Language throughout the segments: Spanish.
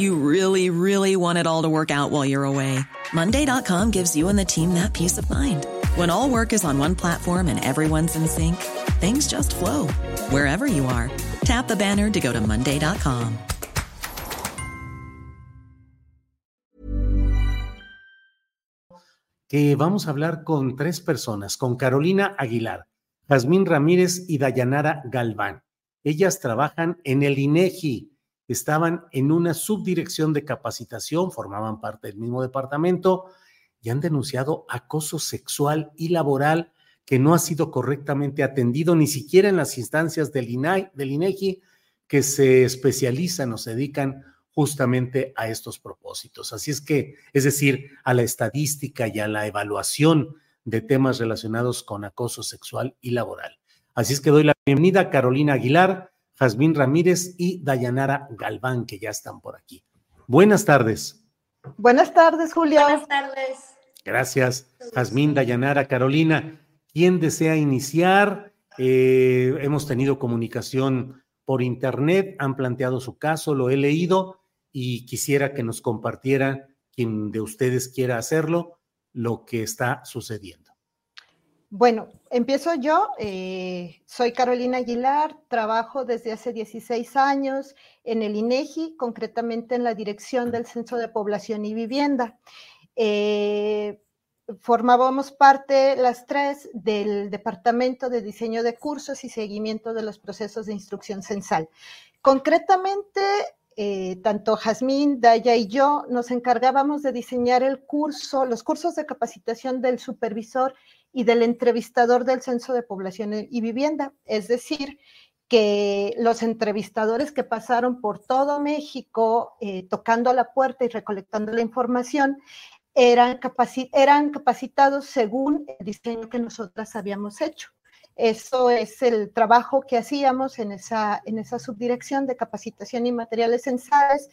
You really, really want it all to work out while you're away. Monday.com gives you and the team that peace of mind. When all work is on one platform and everyone's in sync, things just flow wherever you are. Tap the banner to go to Monday.com. Que vamos a hablar con tres personas, con Carolina Aguilar, Jazmín Ramírez y Dayanara Galván. Ellas trabajan en el INEGI estaban en una subdirección de capacitación, formaban parte del mismo departamento y han denunciado acoso sexual y laboral que no ha sido correctamente atendido ni siquiera en las instancias del, INAI, del INEGI que se especializan o se dedican justamente a estos propósitos. Así es que, es decir, a la estadística y a la evaluación de temas relacionados con acoso sexual y laboral. Así es que doy la bienvenida a Carolina Aguilar, Jazmín Ramírez y Dayanara Galván, que ya están por aquí. Buenas tardes. Buenas tardes, Julio. Buenas tardes. Gracias, Jazmín, Dayanara, Carolina. ¿Quién desea iniciar? Eh, hemos tenido comunicación por internet, han planteado su caso, lo he leído y quisiera que nos compartiera, quien de ustedes quiera hacerlo, lo que está sucediendo. Bueno, empiezo yo. Eh, soy Carolina Aguilar, trabajo desde hace 16 años en el INEGI, concretamente en la dirección del Censo de Población y Vivienda. Eh, formábamos parte las tres del Departamento de Diseño de Cursos y Seguimiento de los Procesos de Instrucción Censal. Concretamente, eh, tanto Jazmín, Daya y yo nos encargábamos de diseñar el curso, los cursos de capacitación del supervisor y del entrevistador del Censo de Población y Vivienda. Es decir, que los entrevistadores que pasaron por todo México eh, tocando la puerta y recolectando la información eran, eran capacitados según el diseño que nosotras habíamos hecho. Eso es el trabajo que hacíamos en esa, en esa subdirección de capacitación y materiales censales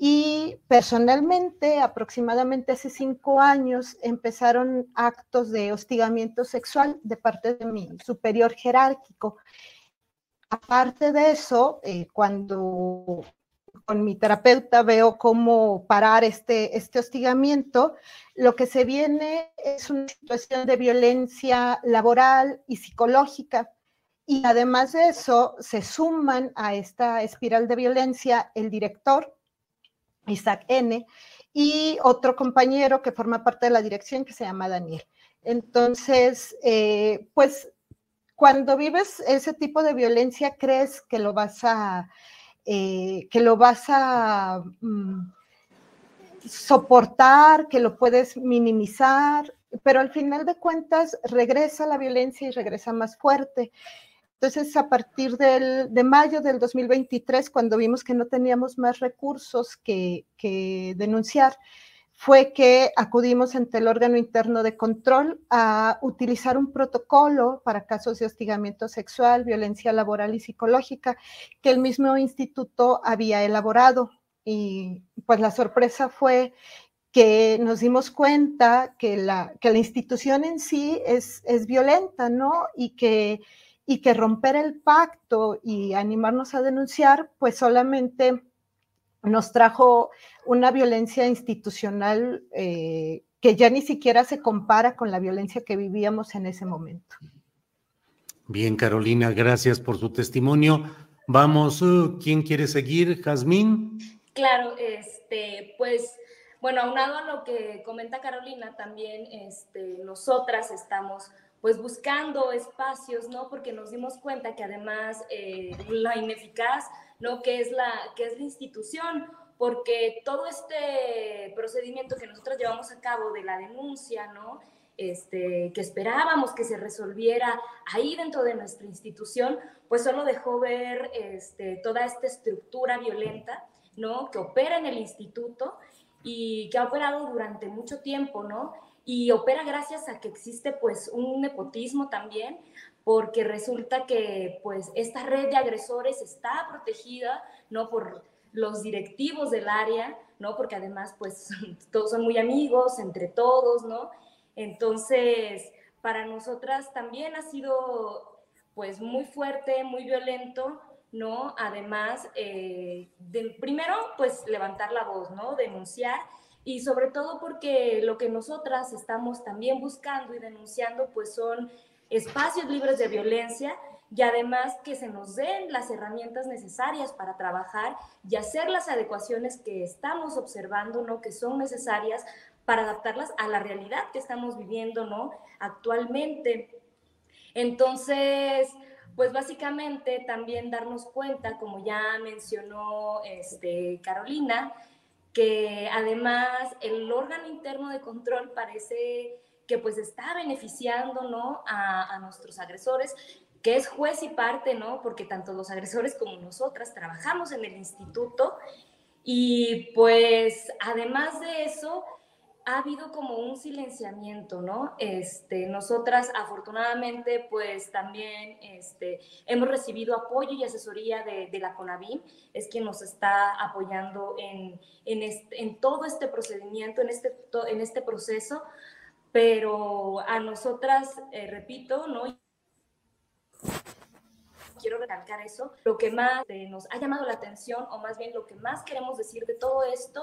y personalmente, aproximadamente hace cinco años, empezaron actos de hostigamiento sexual de parte de mi superior jerárquico. Aparte de eso, eh, cuando con mi terapeuta veo cómo parar este, este hostigamiento, lo que se viene es una situación de violencia laboral y psicológica. Y además de eso, se suman a esta espiral de violencia el director, Isaac N., y otro compañero que forma parte de la dirección que se llama Daniel. Entonces, eh, pues cuando vives ese tipo de violencia, crees que lo vas a, eh, que lo vas a mm, soportar, que lo puedes minimizar, pero al final de cuentas regresa la violencia y regresa más fuerte. Entonces, a partir de mayo del 2023, cuando vimos que no teníamos más recursos que, denunciar, fue que acudimos ante el órgano interno de control a utilizar un protocolo para casos de hostigamiento sexual, violencia laboral y psicológica que el mismo instituto había elaborado. Y pues la sorpresa fue que nos dimos cuenta que la, que la institución en sí es, es violenta, ¿no? Y que y que romper el pacto y animarnos a denunciar, pues solamente nos trajo una violencia institucional eh, que ya ni siquiera se compara con la violencia que vivíamos en ese momento. Bien, Carolina, gracias por su testimonio. Vamos, uh, ¿quién quiere seguir? Jazmín. Claro, este, pues bueno, aunado a lo que comenta Carolina, también este, nosotras estamos pues buscando espacios, ¿no? Porque nos dimos cuenta que además eh, la ineficaz, ¿no? Que es la, que es la institución, porque todo este procedimiento que nosotros llevamos a cabo de la denuncia, ¿no? Este, que esperábamos que se resolviera ahí dentro de nuestra institución, pues solo dejó ver este, toda esta estructura violenta, ¿no? Que opera en el instituto y que ha operado durante mucho tiempo, ¿no? Y opera gracias a que existe pues un nepotismo también, porque resulta que pues esta red de agresores está protegida, ¿no? Por los directivos del área, ¿no? Porque además pues todos son muy amigos entre todos, ¿no? Entonces, para nosotras también ha sido pues muy fuerte, muy violento, ¿no? Además, eh, primero, pues levantar la voz, ¿no? Denunciar y sobre todo porque lo que nosotras estamos también buscando y denunciando pues son espacios libres de violencia y además que se nos den las herramientas necesarias para trabajar y hacer las adecuaciones que estamos observando, ¿no? Que son necesarias para adaptarlas a la realidad que estamos viviendo, ¿no? Actualmente. Entonces, pues básicamente también darnos cuenta, como ya mencionó este, Carolina, que además el órgano interno de control parece que pues está beneficiando, ¿no? A, nuestros agresores, que es juez y parte, ¿no? Porque tanto los agresores como nosotras trabajamos en el instituto y pues además de eso, ha habido como un silenciamiento, ¿no? Este, nosotras afortunadamente pues también este, hemos recibido apoyo y asesoría de, la CONAVIM, es quien nos está apoyando en, en, todo este procedimiento, en este, en este proceso, pero a nosotras, eh, repito, ¿no? Quiero recalcar eso, lo que más eh, nos ha llamado la atención, o más bien lo que más queremos decir de todo esto,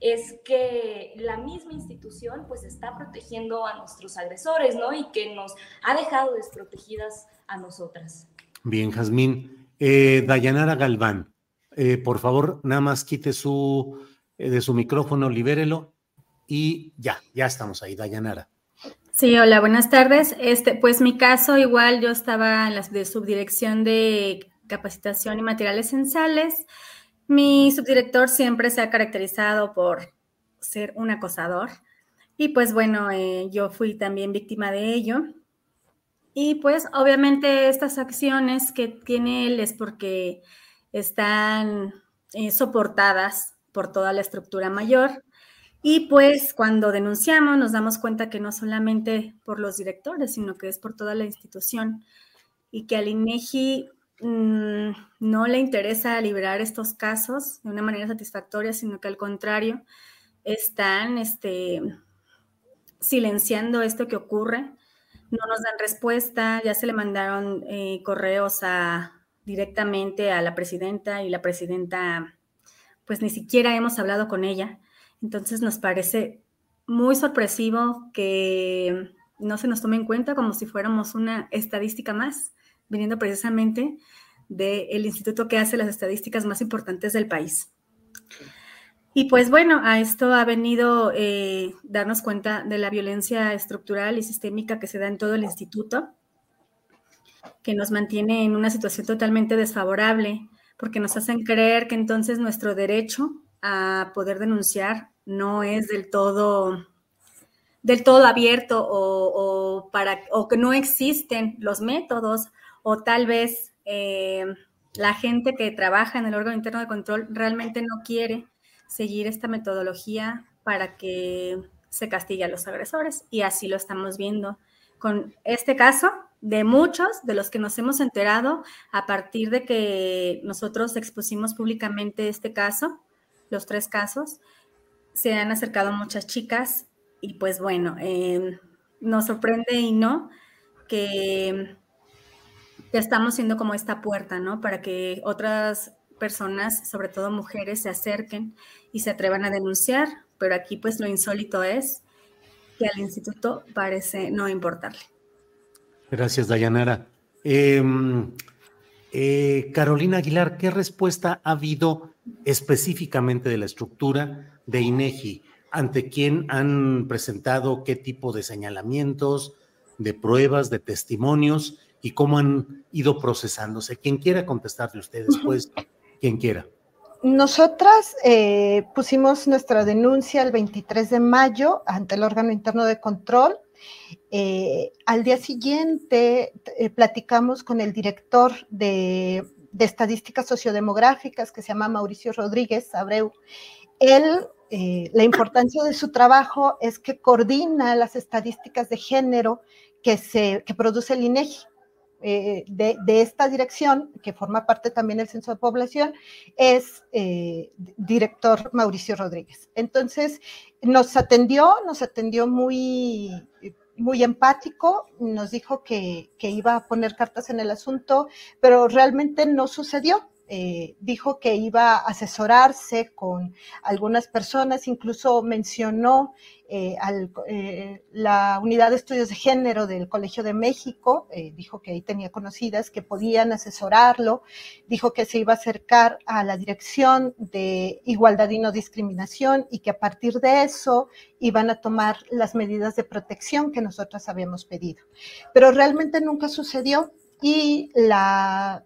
es que la misma institución pues está protegiendo a nuestros agresores, ¿no? Y que nos ha dejado desprotegidas a nosotras. Bien, Jazmín. Eh, Dayanara Galván, eh, por favor, nada más quite su, de su micrófono, libérelo y ya, ya estamos ahí, Dayanara. Sí, hola, buenas tardes. Este, pues mi caso igual yo estaba en la de subdirección de capacitación y materiales censales. Mi subdirector siempre se ha caracterizado por ser un acosador y pues bueno, eh, yo fui también víctima de ello. Y pues obviamente estas acciones que tiene él es porque están eh, soportadas por toda la estructura mayor. Y pues cuando denunciamos nos damos cuenta que no solamente por los directores, sino que es por toda la institución y que al INEGI Mm, no le interesa liberar estos casos de una manera satisfactoria, sino que al contrario, están este, silenciando esto que ocurre, no nos dan respuesta, ya se le mandaron eh, correos directamente a la presidenta y la presidenta, pues ni siquiera hemos hablado con ella. Entonces nos parece muy sorpresivo que no se nos tome en cuenta como si fuéramos una estadística más viniendo precisamente del instituto que hace las estadísticas más importantes del país. Y pues bueno, a esto ha venido eh, darnos cuenta de la violencia estructural y sistémica que se da en todo el instituto, que nos mantiene en una situación totalmente desfavorable, porque nos hacen creer que entonces nuestro derecho a poder denunciar no es del todo del todo abierto o, para, o que no existen los métodos o tal vez eh, la gente que trabaja en el órgano interno de control realmente no quiere seguir esta metodología para que se castigue a los agresores. Y así lo estamos viendo con este caso de muchos de los que nos hemos enterado a partir de que nosotros expusimos públicamente este caso, los tres casos, se han acercado muchas chicas y pues bueno, eh, nos sorprende y no que estamos siendo como esta puerta, ¿no? Para que otras personas, sobre todo mujeres, se acerquen y se atrevan a denunciar, pero aquí pues lo insólito es que al instituto parece no importarle. Gracias, Dayanara. Em, eh, Carolina Aguilar, ¿qué respuesta ha habido específicamente de la estructura de INEGI? ante quién han presentado qué tipo de señalamientos, de pruebas, de testimonios y cómo han ido procesándose. Quien quiera contestar de ustedes, pues, quien quiera. Nosotras eh, pusimos nuestra denuncia el 23 de mayo ante el órgano interno de control. Eh, al día siguiente eh, platicamos con el director de, de, estadísticas sociodemográficas que se llama Mauricio Rodríguez Abreu. Él, la importancia de su trabajo es que coordina las estadísticas de género que, se, que produce el INEGI. Eh, de, esta dirección, que forma parte también del Censo de Población, es eh, director Mauricio Rodríguez. Entonces, nos atendió, nos atendió muy, muy empático, nos dijo que, que iba a poner cartas en el asunto, pero realmente no sucedió. Eh, dijo que iba a asesorarse con algunas personas, incluso mencionó eh, eh, la unidad de estudios de género del Colegio de México, dijo que ahí tenía conocidas que podían asesorarlo, dijo que se iba a acercar a la dirección de igualdad y no discriminación y que a partir de eso iban a tomar las medidas de protección que nosotros habíamos pedido. Pero realmente nunca sucedió y la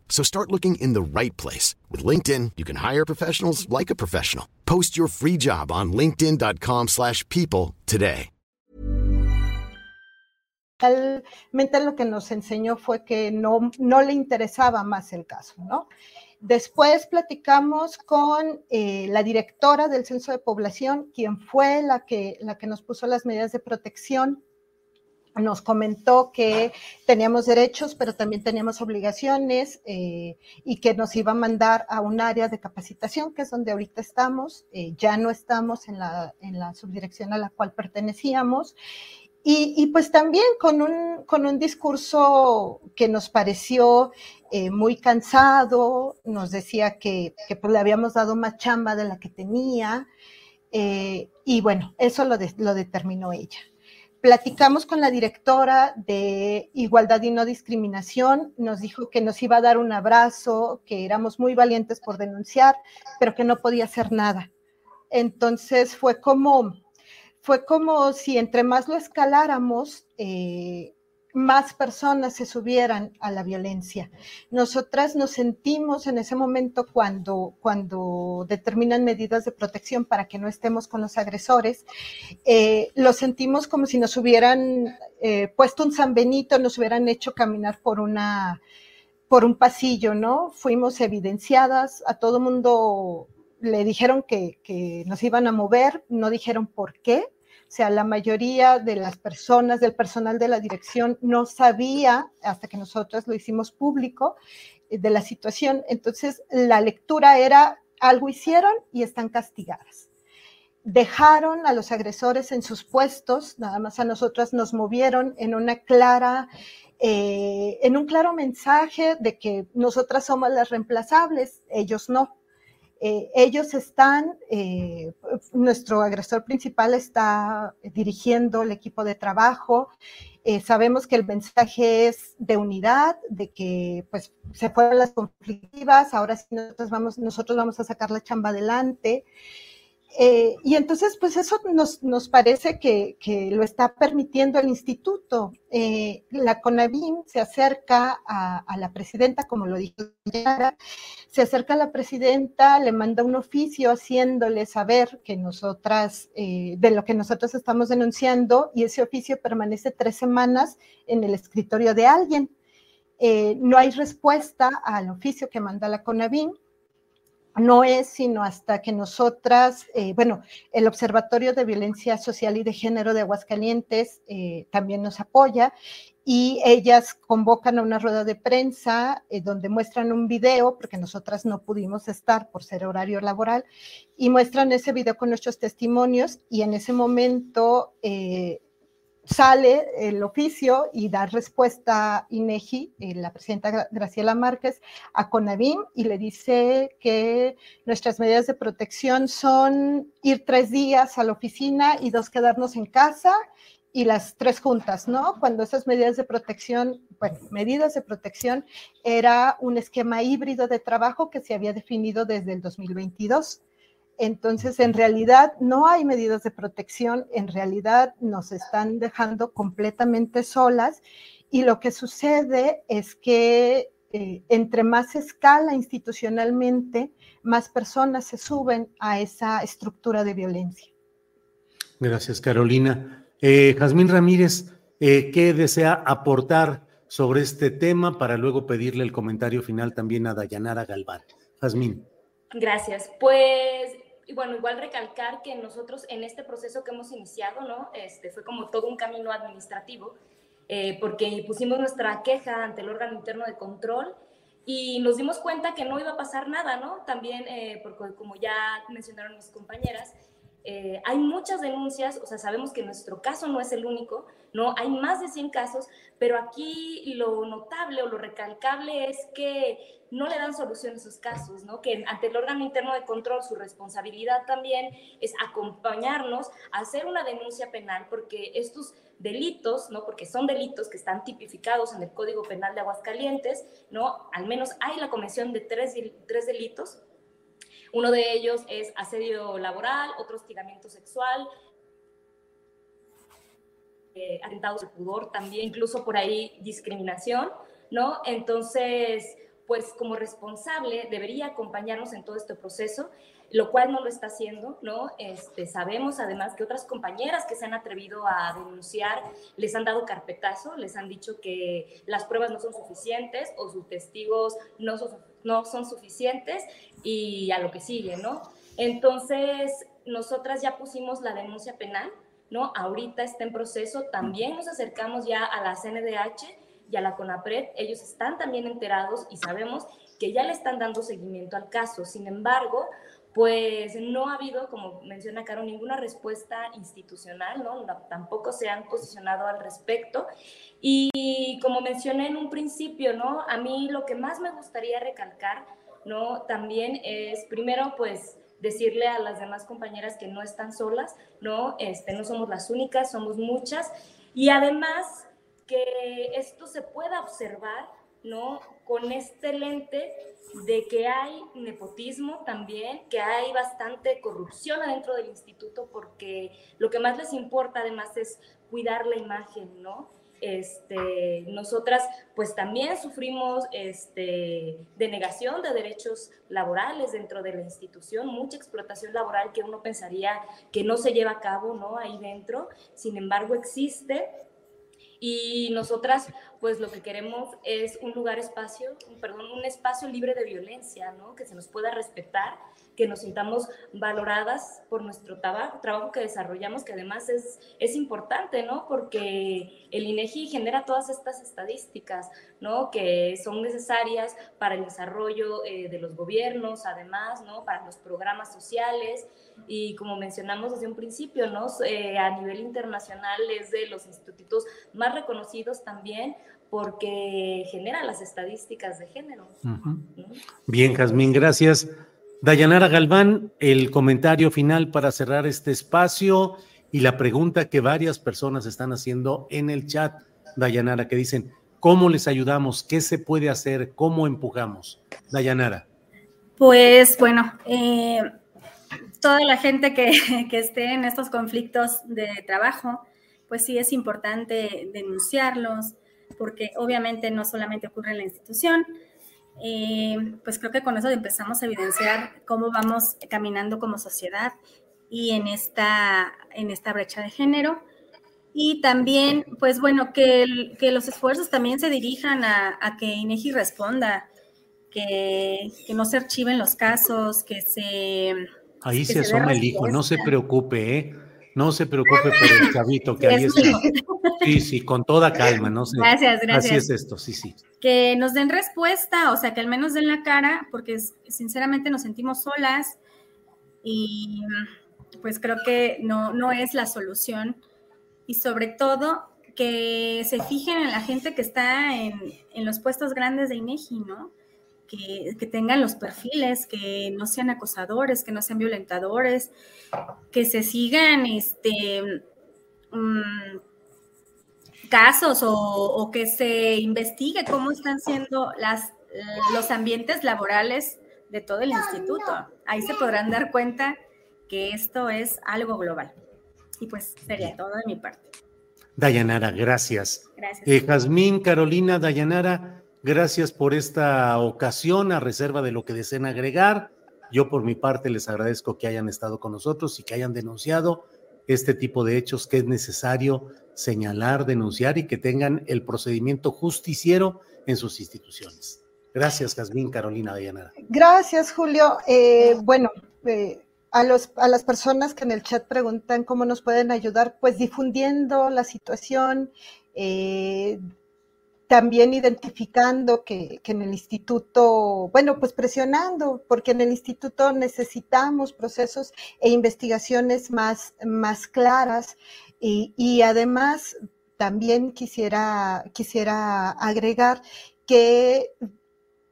So start looking in the right place. With LinkedIn, you can hire professionals like a professional. Post your free job on linkedin.com slash people today. Realmente lo que nos enseñó fue que no, le interesaba más el caso, ¿no? Después platicamos con eh, la directora del Censo de Población, quien fue la que nos puso las medidas de protección nos comentó que teníamos derechos, pero también teníamos obligaciones eh, y que nos iba a mandar a un área de capacitación, que es donde ahorita estamos. Eh, ya no estamos en la, en la, subdirección a la cual pertenecíamos. Y, pues también con un, con un, discurso que nos pareció eh, muy cansado, nos decía que, que pues le habíamos dado más chamba de la que tenía. y bueno, eso lo, lo determinó ella platicamos con la directora de Igualdad y No Discriminación, nos dijo que nos iba a dar un abrazo, que éramos muy valientes por denunciar, pero que no podía hacer nada. Entonces fue como, fue como si entre más lo escaláramos, eh, más personas se subieran a la violencia. Nosotras nos sentimos en ese momento cuando, cuando determinan medidas de protección para que no estemos con los agresores, eh, lo sentimos como si nos hubieran eh, puesto un San Benito, nos hubieran hecho caminar por una por un pasillo, ¿no? Fuimos evidenciadas, a todo mundo le dijeron que nos iban a mover, no dijeron por qué, o sea, la mayoría de las personas, del personal de la dirección, no sabía, hasta que nosotros lo hicimos público, eh, de la situación. Entonces, la lectura era, algo hicieron y están castigadas. Dejaron a los agresores en sus puestos, nada más a nosotras nos movieron en una clara, eh, en un claro mensaje de que nosotras somos las reemplazables, ellos no. Eh, ellos están, eh, nuestro agresor principal está dirigiendo el equipo de trabajo. Eh, sabemos que el mensaje es de unidad, de que pues se fueron las conflictivas, ahora sí nosotros vamos, nosotros vamos a sacar la chamba adelante. Eh, y entonces, pues eso nos, parece que, lo está permitiendo el instituto. Eh, la CONAVIM se acerca a, la presidenta, como lo dijo Yara, se acerca a la presidenta, le manda un oficio haciéndole saber que nosotras, eh, de lo que nosotros estamos denunciando, y ese oficio permanece tres semanas en el escritorio de alguien. No hay respuesta al oficio que manda la CONAVIM no es sino hasta que nosotras, eh, bueno, el Observatorio de Violencia Social y de Género de Aguascalientes eh, también nos apoya y ellas convocan a una rueda de prensa eh, donde muestran un video, porque nosotras no pudimos estar por ser horario laboral, y muestran ese video con nuestros testimonios y en ese momento sale el oficio y da respuesta INEGI, eh, la presidenta Graciela Márquez, a CONAVIM y le dice que nuestras medidas de protección son ir tres días a la oficina y dos quedarnos en casa y las tres juntas, ¿no? Cuando esas medidas de protección, bueno, medidas de protección era un esquema híbrido de trabajo que se había definido desde el 2022. Entonces, en realidad no hay medidas de protección, en realidad nos están dejando completamente solas y lo que sucede es que eh, entre más escala institucionalmente, más personas se suben a esa estructura de violencia. Gracias, Carolina. Eh, Jazmín Ramírez, eh, ¿qué desea aportar sobre este tema para luego pedirle el comentario final también a Dayanara Galván? Jazmín. Gracias. Pues y bueno, igual recalcar que nosotros en este proceso que hemos iniciado, ¿no? Este, fue como todo un camino administrativo, eh, porque pusimos nuestra queja ante el órgano interno de control y nos dimos cuenta que no iba a pasar nada, ¿no? También, eh, porque como ya mencionaron mis compañeras, eh, hay muchas denuncias, o sea, sabemos que nuestro caso no es el único, ¿no? Hay más de 100 casos, pero aquí lo notable o lo recalcable es que no le dan solución a esos casos, ¿no? Que ante el órgano interno de control su responsabilidad también es acompañarnos a hacer una denuncia penal porque estos delitos, ¿no? Porque son delitos que están tipificados en el Código Penal de Aguascalientes, ¿no? Al menos hay la comisión de tres, tres delitos. Uno de ellos es asedio laboral, otro hostigamiento sexual, eh, atentados de pudor también, incluso por ahí discriminación, ¿no? Entonces, pues como responsable debería acompañarnos en todo este proceso, lo cual no lo está haciendo, ¿no? Este, sabemos además que otras compañeras que se han atrevido a denunciar les han dado carpetazo, les han dicho que las pruebas no son suficientes o sus testigos no no son suficientes y a lo que sigue, ¿no? Entonces, nosotras ya pusimos la denuncia penal, ¿no? Ahorita está en proceso, también nos acercamos ya a la CNDH y a la CONAPRED, ellos están también enterados y sabemos que ya le están dando seguimiento al caso. Sin embargo, pues no ha habido, como menciona Caro, ninguna respuesta institucional, ¿no? Tampoco se han posicionado al respecto. Y como mencioné en un principio, ¿no? A mí lo que más me gustaría recalcar, ¿no? También es, primero, pues decirle a las demás compañeras que no están solas, ¿no? Este, no somos las únicas, somos muchas. Y además, que esto se pueda observar, ¿no? Con este lente de que hay nepotismo también, que hay bastante corrupción adentro del instituto, porque lo que más les importa además es cuidar la imagen, ¿no? Este, nosotras pues también sufrimos este, denegación de derechos laborales dentro de la institución, mucha explotación laboral que uno pensaría que no se lleva a cabo, ¿no? Ahí dentro, sin embargo existe y nosotras, pues lo que queremos es un lugar espacio, perdón, un espacio libre de violencia, ¿no? Que se nos pueda respetar, que nos sintamos valoradas por nuestro trabajo, trabajo que desarrollamos, que además es, es importante, ¿no? Porque el INEGI genera todas estas estadísticas, ¿no? Que son necesarias para el desarrollo eh, de los gobiernos, además, ¿no? Para los programas sociales y como mencionamos desde un principio, ¿no? Eh, a nivel internacional es de los institutos más reconocidos también porque genera las estadísticas de género. Bien, Jazmín, gracias. Dayanara Galván, el comentario final para cerrar este espacio y la pregunta que varias personas están haciendo en el chat, Dayanara, que dicen, ¿cómo les ayudamos? ¿Qué se puede hacer? ¿Cómo empujamos? Dayanara. Pues bueno, eh, toda la gente que, que esté en estos conflictos de trabajo, pues sí es importante denunciarlos, porque obviamente no solamente ocurre en la institución, eh, pues creo que con eso empezamos a evidenciar cómo vamos caminando como sociedad y en esta, en esta brecha de género. Y también, pues bueno, que, que los esfuerzos también se dirijan a, a que INEGI responda, que, que, no se archiven los casos, que se... Ahí se, asoma el hijo, no se preocupe, ¿eh? No se preocupe por el chavito que ahí está. Sí, sí, con toda calma, no sé. Gracias, gracias. Así es esto, sí, sí. Que nos den respuesta, o sea, que al menos den la cara, porque sinceramente nos sentimos solas y pues creo que no, no es la solución. Y sobre todo, que se fijen en la gente que está en, en los puestos grandes de INEGI, ¿no? Que, tengan los perfiles, que no sean acosadores, que no sean violentadores, que se sigan este, mm, casos o, que se investigue cómo están siendo las, los ambientes laborales de todo el instituto. Ahí se podrán dar cuenta que esto es algo global. Y pues sería todo de mi parte. Dayanara, gracias. Gracias. Eh, Jazmín, Carolina, Dayanara, Gracias por esta ocasión, a reserva de lo que deseen agregar. Yo por mi parte les agradezco que hayan estado con nosotros y que hayan denunciado este tipo de hechos que es necesario señalar, denunciar y que tengan el procedimiento justiciero en sus instituciones. Gracias, Jazmín, Carolina Dayanara. Gracias, Julio. Eh, bueno, eh, a, los, a las personas que en el chat preguntan cómo nos pueden ayudar, pues difundiendo la situación, eh, también identificando que, en el instituto, bueno, pues presionando, porque en el instituto necesitamos procesos e investigaciones más, más claras y, además también quisiera, quisiera agregar que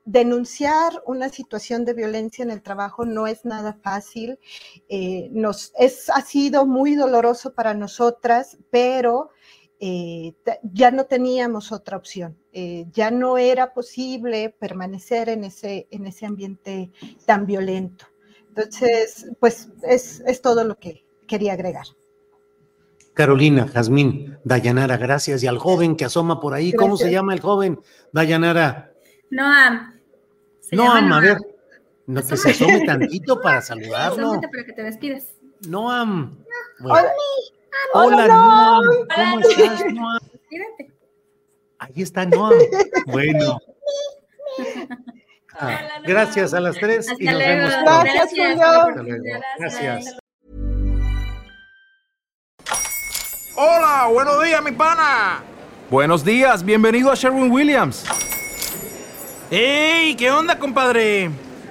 denunciar una situación de violencia en el trabajo no es nada fácil. Eh, nos, es, ha sido muy doloroso para nosotras, pero eh, ya no teníamos otra opción. Eh, ya no era posible permanecer en ese, en ese ambiente tan violento. Entonces, pues es, es todo lo que quería agregar. Carolina, Jazmín, Dayanara, gracias. Y al joven que asoma por ahí, ¿cómo se llama el joven? Dayanara. Noam. Noam, a ver. No, que se asome tantito para saludarlo. para que te despides. Noam. Bueno. Hola, Noam. ¿Cómo estás, Noam? Ahí está Noam. Bueno. Ah, gracias a las tres y nos vemos. Gracias, Julio. Gracias. Hola, buenos días, mi pana. Buenos días, bienvenido a Sherwin Williams. ¡Ey! ¿Qué onda, compadre?